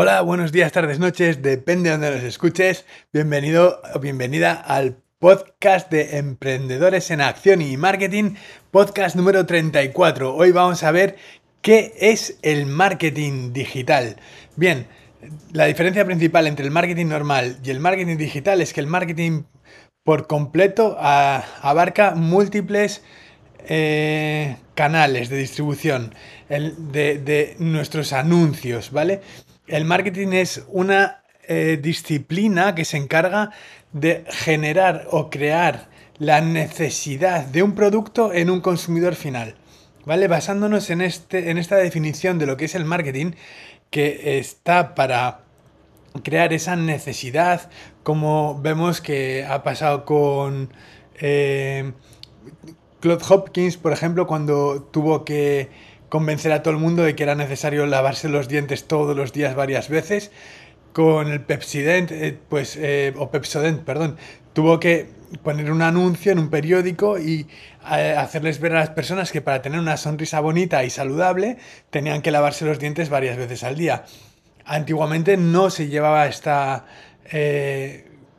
Hola, buenos días, tardes, noches, depende de donde nos escuches. Bienvenido o bienvenida al podcast de Emprendedores en Acción y Marketing, podcast número 34. Hoy vamos a ver qué es el marketing digital. Bien, la diferencia principal entre el marketing normal y el marketing digital es que el marketing por completo abarca múltiples eh, canales de distribución de, nuestros anuncios, ¿vale? El marketing es una eh, disciplina que se encarga de generar o crear la necesidad de un producto en un consumidor final. ¿Vale? Basándonos en, este, en esta definición de lo que es el marketing, que está para crear esa necesidad, como vemos que ha pasado con eh, Claude Hopkins, por ejemplo, cuando tuvo que convencer a todo el mundo de que era necesario lavarse los dientes todos los días varias veces. Con el Pepsodent, eh, pues, eh, o Pepsodent, perdón, tuvo que poner un anuncio en un periódico y hacerles ver a las personas que para tener una sonrisa bonita y saludable tenían que lavarse los dientes varias veces al día. Antiguamente no se llevaba esta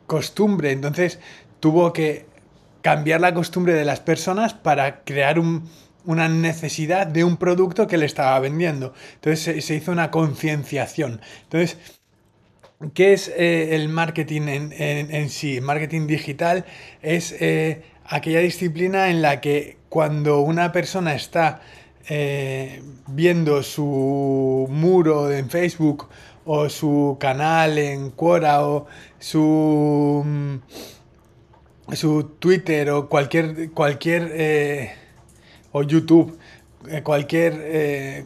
costumbre, entonces tuvo que cambiar la costumbre de las personas para crear una necesidad de un producto que le estaba vendiendo. Entonces se, hizo una concienciación. Entonces, ¿qué es eh, el marketing en, sí? marketing digital es eh, aquella disciplina en la que cuando una persona está eh, viendo su muro en Facebook o su canal en Quora o su mm, su Twitter o cualquier, cualquier o YouTube, eh, cualquier eh,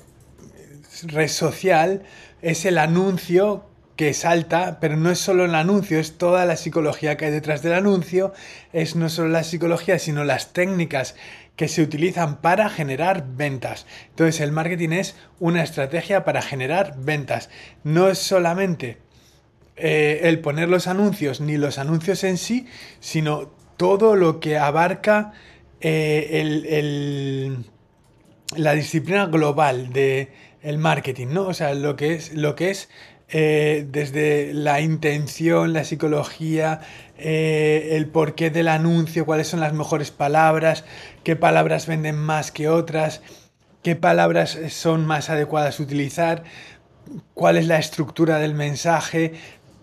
red social, es el anuncio que salta, pero no es solo el anuncio, es toda la psicología que hay detrás del anuncio, es no solo la psicología, sino las técnicas que se utilizan para generar ventas. Entonces el marketing es una estrategia para generar ventas. No es solamente eh, el poner los anuncios ni los anuncios en sí, sino todo lo que abarca eh, la disciplina global del el marketing, ¿no? O sea, lo que es, lo que es eh, desde la intención, la psicología, el porqué del anuncio, cuáles son las mejores palabras, qué palabras venden más que otras, qué palabras son más adecuadas utilizar, cuál es la estructura del mensaje,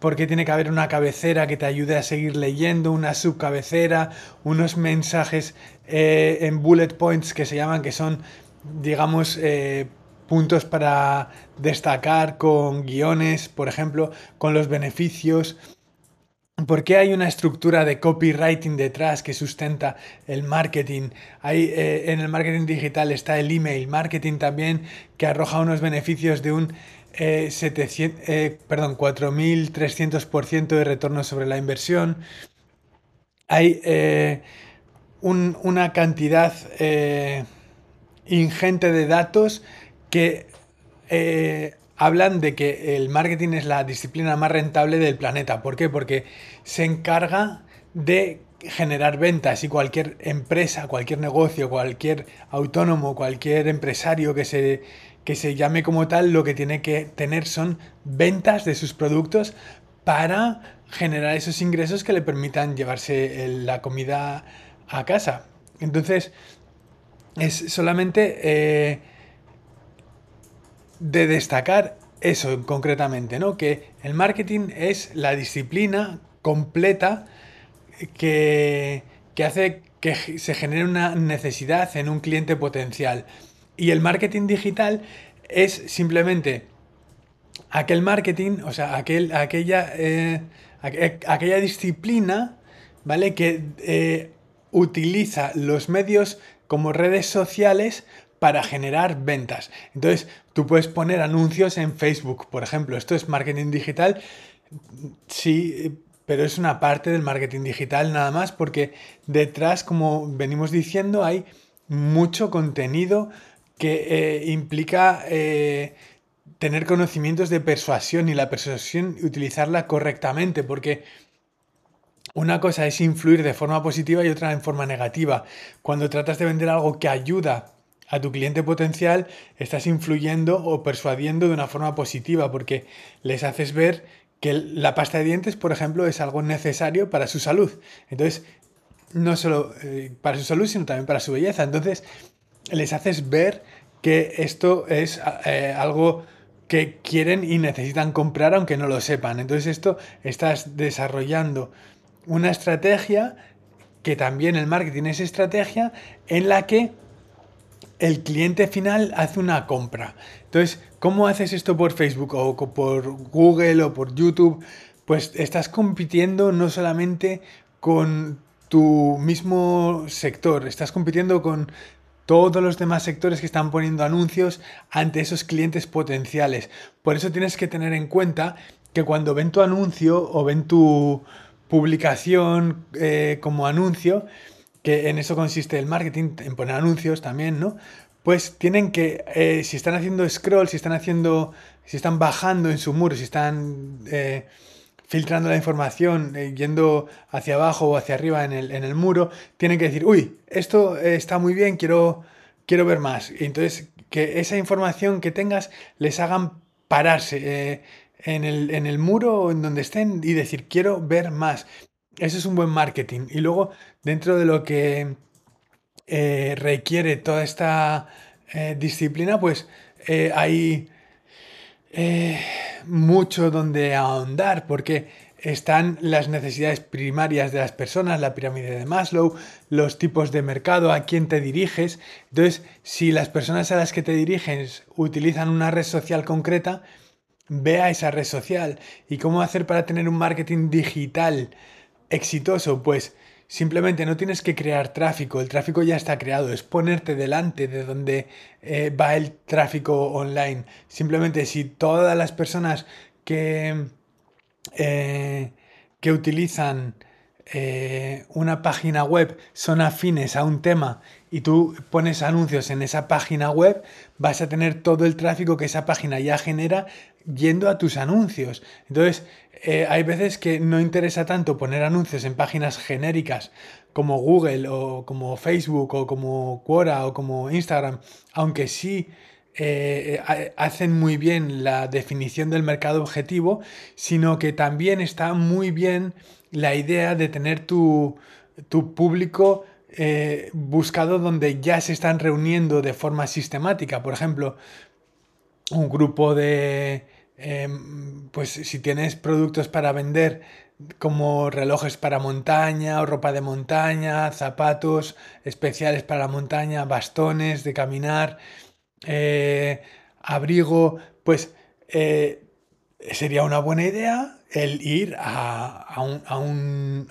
porque tiene que haber una cabecera que te ayude a seguir leyendo, una subcabecera, unos mensajes eh, en bullet points que se llaman, que son, digamos, eh, puntos para destacar con guiones, por ejemplo, con los beneficios. ¿Por qué hay una estructura de copywriting detrás que sustenta el marketing? Hay, eh, en el marketing digital está el email marketing también, que arroja unos beneficios de un eh, 700, eh, perdón, 4.300% de retorno sobre la inversión. Hay eh, una cantidad eh, ingente de datos que hablan de que el marketing es la disciplina más rentable del planeta. ¿Por qué? Porque se encarga de generar ventas y cualquier empresa, cualquier negocio, cualquier autónomo, cualquier empresario que se que se llame como tal, lo que tiene que tener son ventas de sus productos para generar esos ingresos que le permitan llevarse la comida a casa. Entonces, es solamente eh, de destacar eso concretamente, ¿no? Que el marketing es la disciplina completa que, que hace que se genere una necesidad en un cliente potencial. Y el marketing digital es simplemente aquel marketing, o sea, aquel, aquella, eh, aquella disciplina, ¿vale? Que eh, utiliza los medios como redes sociales para generar ventas. Entonces, tú puedes poner anuncios en Facebook, por ejemplo. Esto es marketing digital. Sí, pero es una parte del marketing digital nada más porque detrás, como venimos diciendo, hay mucho contenido que eh, implica eh, tener conocimientos de persuasión y la persuasión utilizarla correctamente, porque una cosa es influir de forma positiva y otra en forma negativa. Cuando tratas de vender algo que ayuda a tu cliente potencial estás influyendo o persuadiendo de una forma positiva porque les haces ver que la pasta de dientes, por ejemplo, es algo necesario para su salud. Entonces, no solo eh, para su salud, sino también para su belleza. Entonces, les haces ver que esto es eh, algo que quieren y necesitan comprar aunque no lo sepan. Entonces, esto estás desarrollando una estrategia que también el marketing es estrategia en la que el cliente final hace una compra. Entonces, ¿cómo haces esto por Facebook o por Google o por YouTube? Pues estás compitiendo no solamente con tu mismo sector, estás compitiendo con todos los demás sectores que están poniendo anuncios ante esos clientes potenciales. Por eso tienes que tener en cuenta que cuando ven tu anuncio o ven tu publicación eh, como anuncio, que en eso consiste el marketing, en poner anuncios también, ¿no? Pues tienen que, eh, si están haciendo scroll, si están haciendo, si están bajando en su muro, si están eh, filtrando la información, eh, yendo hacia abajo o hacia arriba en el, en el, muro, tienen que decir, uy, esto está muy bien, quiero, quiero ver más. Entonces, que esa información que tengas les hagan pararse en el, en el muro o en donde estén y decir, quiero ver más. Eso es un buen marketing. Y luego, dentro de lo que eh, requiere toda esta eh, disciplina, pues eh, hay mucho donde ahondar, porque están las necesidades primarias de las personas, la pirámide de Maslow, los tipos de mercado, a quién te diriges. Entonces, si las personas a las que te diriges utilizan una red social concreta, vea esa red social. ¿Y cómo hacer para tener un marketing digital exitoso? Pues simplemente no tienes que crear tráfico, el tráfico ya está creado, es ponerte delante de donde eh, va el tráfico online. Simplemente si todas las personas que, eh, que utilizan eh, una página web son afines a un tema y tú pones anuncios en esa página web, vas a tener todo el tráfico que esa página ya genera yendo a tus anuncios. Entonces, eh, hay veces que no interesa tanto poner anuncios en páginas genéricas como Google o como Facebook o como Quora o como Instagram, aunque sí eh, hacen muy bien la definición del mercado objetivo, sino que también está muy bien la idea de tener tu, público eh, buscado donde ya se están reuniendo de forma sistemática. Por ejemplo, un grupo de... Em, pues si tienes productos para vender como relojes para montaña o ropa de montaña, zapatos especiales para la montaña, bastones de caminar, eh, abrigo, pues eh, sería una buena idea el ir a,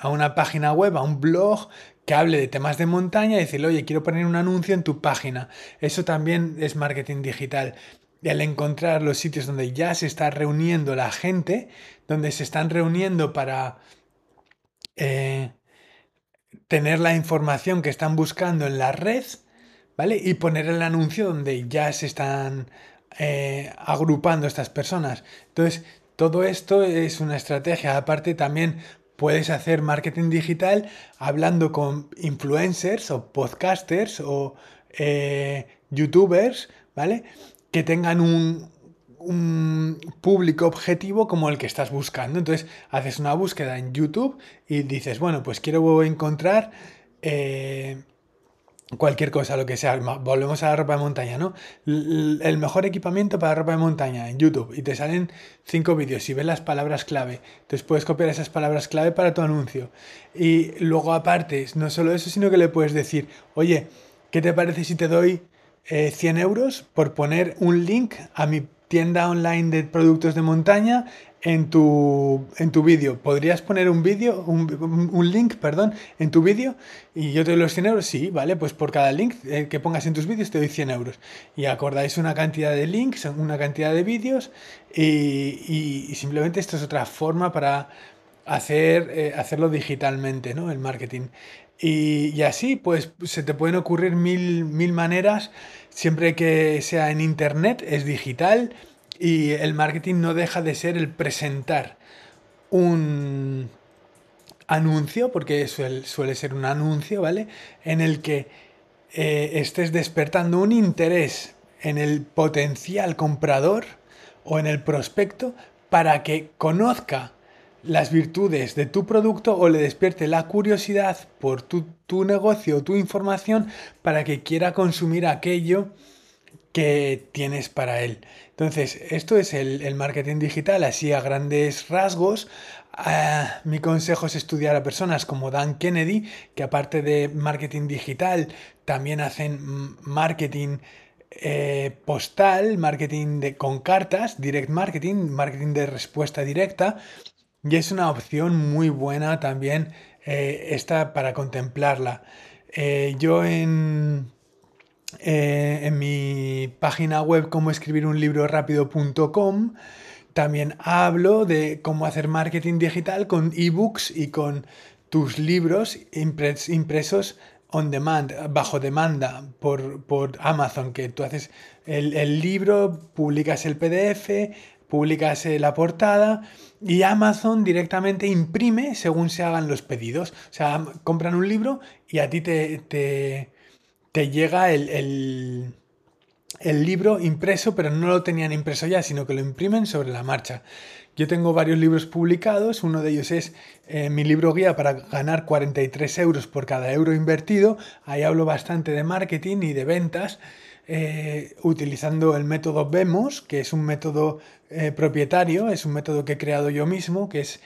una página web, a un blog que hable de temas de montaña y decirle, oye, quiero poner un anuncio en tu página. Eso también es marketing digital. El encontrar los sitios donde ya se está reuniendo la gente, donde se están reuniendo para eh, tener la información que están buscando en la red, ¿vale? Y poner el anuncio donde ya se están eh, agrupando estas personas. Entonces, todo esto es una estrategia. Aparte, también puedes hacer marketing digital hablando con influencers o podcasters o eh, youtubers, ¿vale? Que tengan un, público objetivo como el que estás buscando. Entonces, haces una búsqueda en YouTube y dices, bueno, pues quiero encontrar eh, cualquier cosa, lo que sea. Volvemos a la ropa de montaña, ¿no? El mejor equipamiento para ropa de montaña en YouTube y te salen cinco vídeos y ves las palabras clave. Entonces puedes copiar esas palabras clave para tu anuncio. Y luego aparte, no solo eso, sino que le puedes decir, oye, ¿qué te parece si te doy 100 eh, euros por poner un link a mi tienda online de productos de montaña en tu, en tu vídeo. ¿Podrías poner un vídeo, un, link, perdón, en tu vídeo y yo te doy los 100 euros? Sí, vale, pues por cada link eh, que pongas en tus vídeos te doy 100 euros. Y acordáis una cantidad de links, una cantidad de vídeos y, simplemente esto es otra forma para hacer, eh, hacerlo digitalmente, ¿no? El marketing. Y, y, así, pues se te pueden ocurrir mil, mil maneras, siempre que sea en internet, es digital y el marketing no deja de ser el presentar un anuncio, porque suele, suele ser un anuncio, ¿vale? En el que eh, estés despertando un interés en el potencial comprador o en el prospecto para que conozca las virtudes de tu producto o le despierte la curiosidad por tu, negocio o tu información para que quiera consumir aquello que tienes para él. Entonces, esto es el, marketing digital, así a grandes rasgos. Ah, mi consejo es estudiar a personas como Dan Kennedy, que aparte de marketing digital, también hacen marketing eh, postal, marketing de, con cartas, direct marketing, marketing de respuesta directa. Y es una opción muy buena también eh, esta para contemplarla. Eh, yo en, eh, en mi página web como escribir un libro rápido.com también hablo de cómo hacer marketing digital con ebooks y con tus libros impresos on demand, bajo demanda por, Amazon, que tú haces el, el libro, publicas el PDF, publicas la portada y Amazon directamente imprime según se hagan los pedidos. O sea, compran un libro y a ti te, te, llega el, el, libro impreso, pero no lo tenían impreso ya, sino que lo imprimen sobre la marcha. Yo tengo varios libros publicados, uno de ellos es eh, mi libro guía para ganar 43 euros por cada euro invertido. Ahí hablo bastante de marketing y de ventas. Eh, utilizando el método Vemos, que es un método eh, propietario, es un método que he creado yo mismo, que es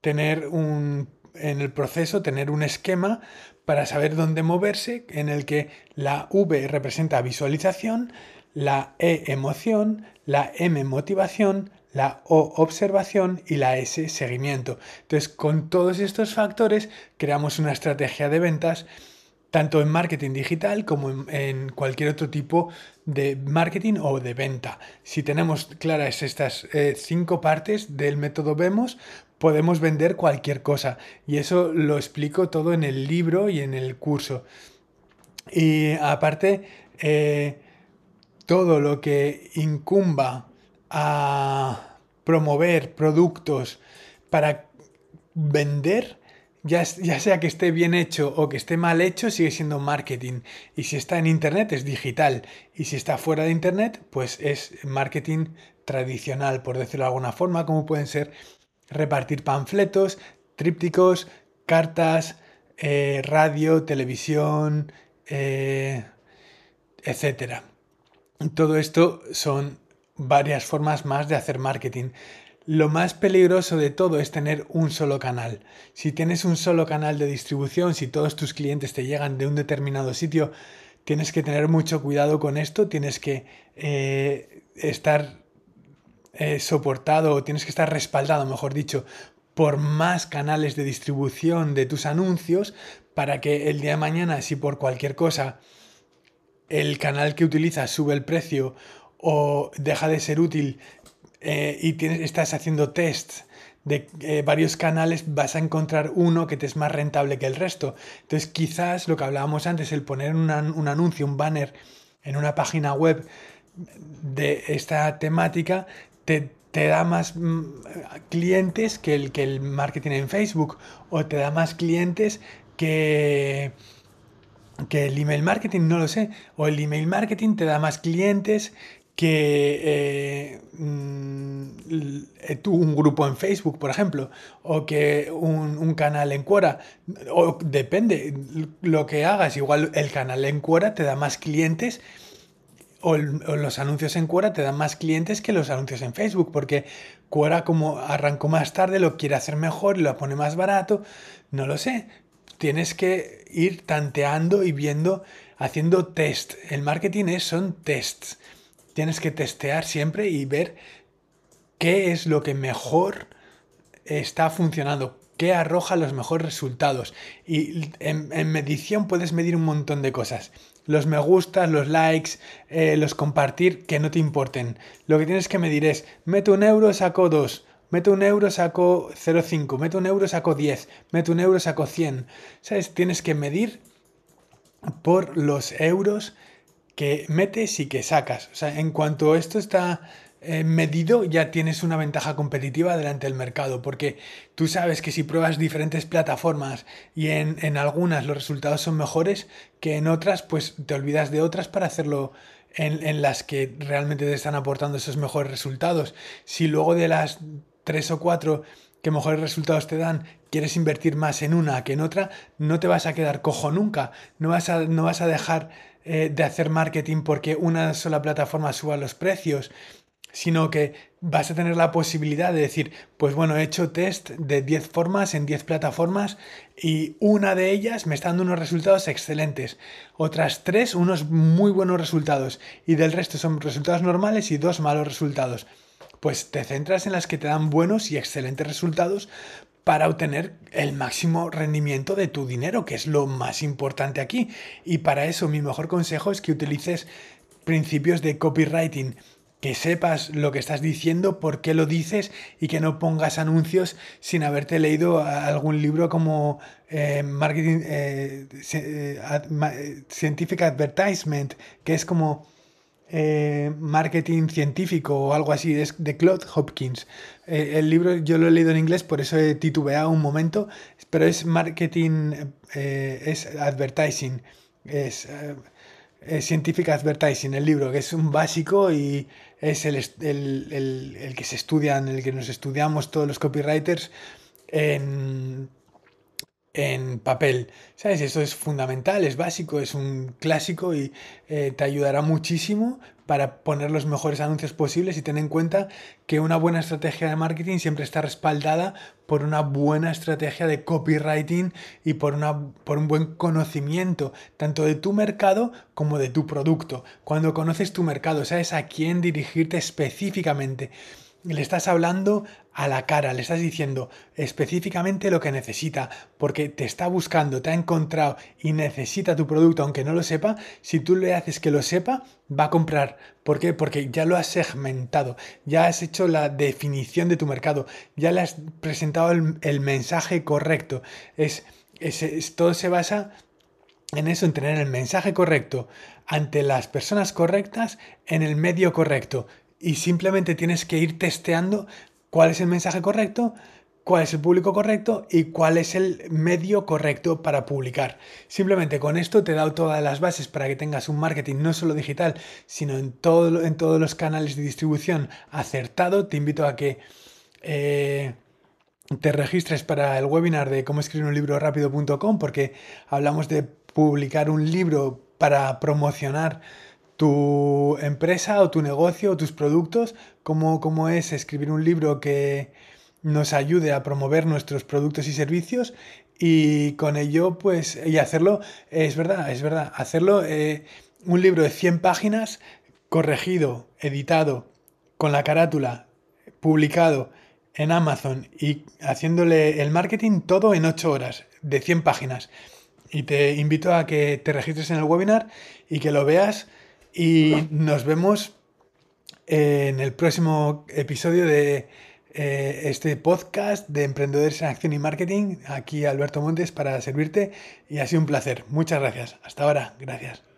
tener un, en el proceso, tener un esquema para saber dónde moverse, en el que la V representa visualización, la E emoción, la M motivación, la O observación y la S seguimiento. Entonces, con todos estos factores creamos una estrategia de ventas tanto en marketing digital como en, cualquier otro tipo de marketing o de venta. Si tenemos claras estas eh, cinco partes del método Vemos, podemos vender cualquier cosa. Y eso lo explico todo en el libro y en el curso. Y aparte, eh, todo lo que incumba a promover productos para vender, ya, sea que esté bien hecho o que esté mal hecho, sigue siendo marketing. Y si está en Internet es digital. Y si está fuera de Internet, pues es marketing tradicional, por decirlo de alguna forma, como pueden ser repartir panfletos, trípticos, cartas, eh, radio, televisión, eh, etc. Todo esto son varias formas más de hacer marketing. Lo más peligroso de todo es tener un solo canal. Si tienes un solo canal de distribución, si todos tus clientes te llegan de un determinado sitio, tienes que tener mucho cuidado con esto, tienes que eh, estar eh, soportado o tienes que estar respaldado, mejor dicho, por más canales de distribución de tus anuncios para que el día de mañana, si por cualquier cosa el canal que utilizas sube el precio o deja de ser útil eh, y estás haciendo tests de eh, varios canales, vas a encontrar uno que te es más rentable que el resto. Entonces, quizás lo que hablábamos antes, el poner un anuncio, un banner en una página web de esta temática, te, da más mm, clientes que el, que el marketing en Facebook o te da más clientes que, que el email marketing, no lo sé. O el email marketing te da más clientes que eh, mm, un grupo en Facebook, por ejemplo, o que un, canal en Quora, o depende lo que hagas, igual el canal en Quora te da más clientes o, los anuncios en Quora te dan más clientes que los anuncios en Facebook, porque Quora como arrancó más tarde lo quiere hacer mejor lo pone más barato, no lo sé. Tienes que ir tanteando y viendo, haciendo test. El marketing es, son tests tienes que testear siempre y ver qué es lo que mejor está funcionando, qué arroja los mejores resultados. Y en, medición puedes medir un montón de cosas. Los me gustas, los likes, eh, los compartir, que no te importen. Lo que tienes que medir es, meto un euro, saco dos. Meto un euro, saco 0,5. Meto un euro, saco 10. Meto un euro, saco 100. ¿Sabes? Tienes que medir por los euros que metes y que sacas. O sea, en cuanto esto está eh, medido ya tienes una ventaja competitiva delante del mercado, porque tú sabes que si pruebas diferentes plataformas y en, en algunas los resultados son mejores que en otras, pues te olvidas de otras para hacerlo en, en, las que realmente te están aportando esos mejores resultados. Si luego de las tres o cuatro que mejores resultados te dan, quieres invertir más en una que en otra, no te vas a quedar cojo nunca. No vas a, no vas a dejar eh, de hacer marketing porque una sola plataforma suba los precios, sino que vas a tener la posibilidad de decir, pues bueno, he hecho test de 10 formas en 10 plataformas y una de ellas me está dando unos resultados excelentes, otras tres unos muy buenos resultados y del resto son resultados normales y dos malos resultados. Pues te centras en las que te dan buenos y excelentes resultados para obtener el máximo rendimiento de tu dinero, que es lo más importante aquí. Y para eso mi mejor consejo es que utilices principios de copywriting, que sepas lo que estás diciendo, por qué lo dices y que no pongas anuncios sin haberte leído algún libro como eh, Marketing eh, eh, Scientific Advertisement, que es como eh, marketing científico o algo así, es de Claude Hopkins. Eh, el libro yo lo he leído en inglés, por eso he titubeado un momento, pero es marketing, eh, es advertising, es, scientific advertising, el libro, que es un básico y es el, el, el que se estudian, el que nos estudiamos todos los copywriters en en papel. ¿Sabes? Esto es fundamental, es básico, es un clásico y eh, te ayudará muchísimo para poner los mejores anuncios posibles y ten en cuenta que una buena estrategia de marketing siempre está respaldada por una buena estrategia de copywriting y por, una, por un buen conocimiento tanto de tu mercado como de tu producto. Cuando conoces tu mercado, sabes a quién dirigirte específicamente le estás hablando a la cara, le estás diciendo específicamente lo que necesita, porque te está buscando, te ha encontrado y necesita tu producto, aunque no lo sepa, si tú le haces que lo sepa, va a comprar. ¿Por qué? Porque ya lo has segmentado, ya has hecho la definición de tu mercado, ya le has presentado el, mensaje correcto. Es, todo se basa en eso, en tener el mensaje correcto ante las personas correctas en el medio correcto y simplemente tienes que ir testeando cuál es el mensaje correcto, cuál es el público correcto y cuál es el medio correcto para publicar. Simplemente con esto te he dado todas las bases para que tengas un marketing no solo digital, sino en, todo, en todos los canales de distribución acertado. Te invito a que eh, te registres para el webinar de cómo escribir un libro rápido.com porque hablamos de publicar un libro para promocionar tu empresa o tu negocio o tus productos, cómo, cómo es escribir un libro que nos ayude a promover nuestros productos y servicios y con ello pues y hacerlo es verdad es verdad hacerlo eh, un libro de 100 páginas corregido editado con la carátula publicado en Amazon y haciéndole el marketing todo en 8 horas de 100 páginas. Y te invito a que te registres en el webinar y que lo veas y nos vemos en el próximo episodio de eh, este podcast de Emprendedores en Acción y Marketing. Aquí Alberto Montes para servirte y ha sido un placer. Muchas gracias. Hasta ahora. Gracias.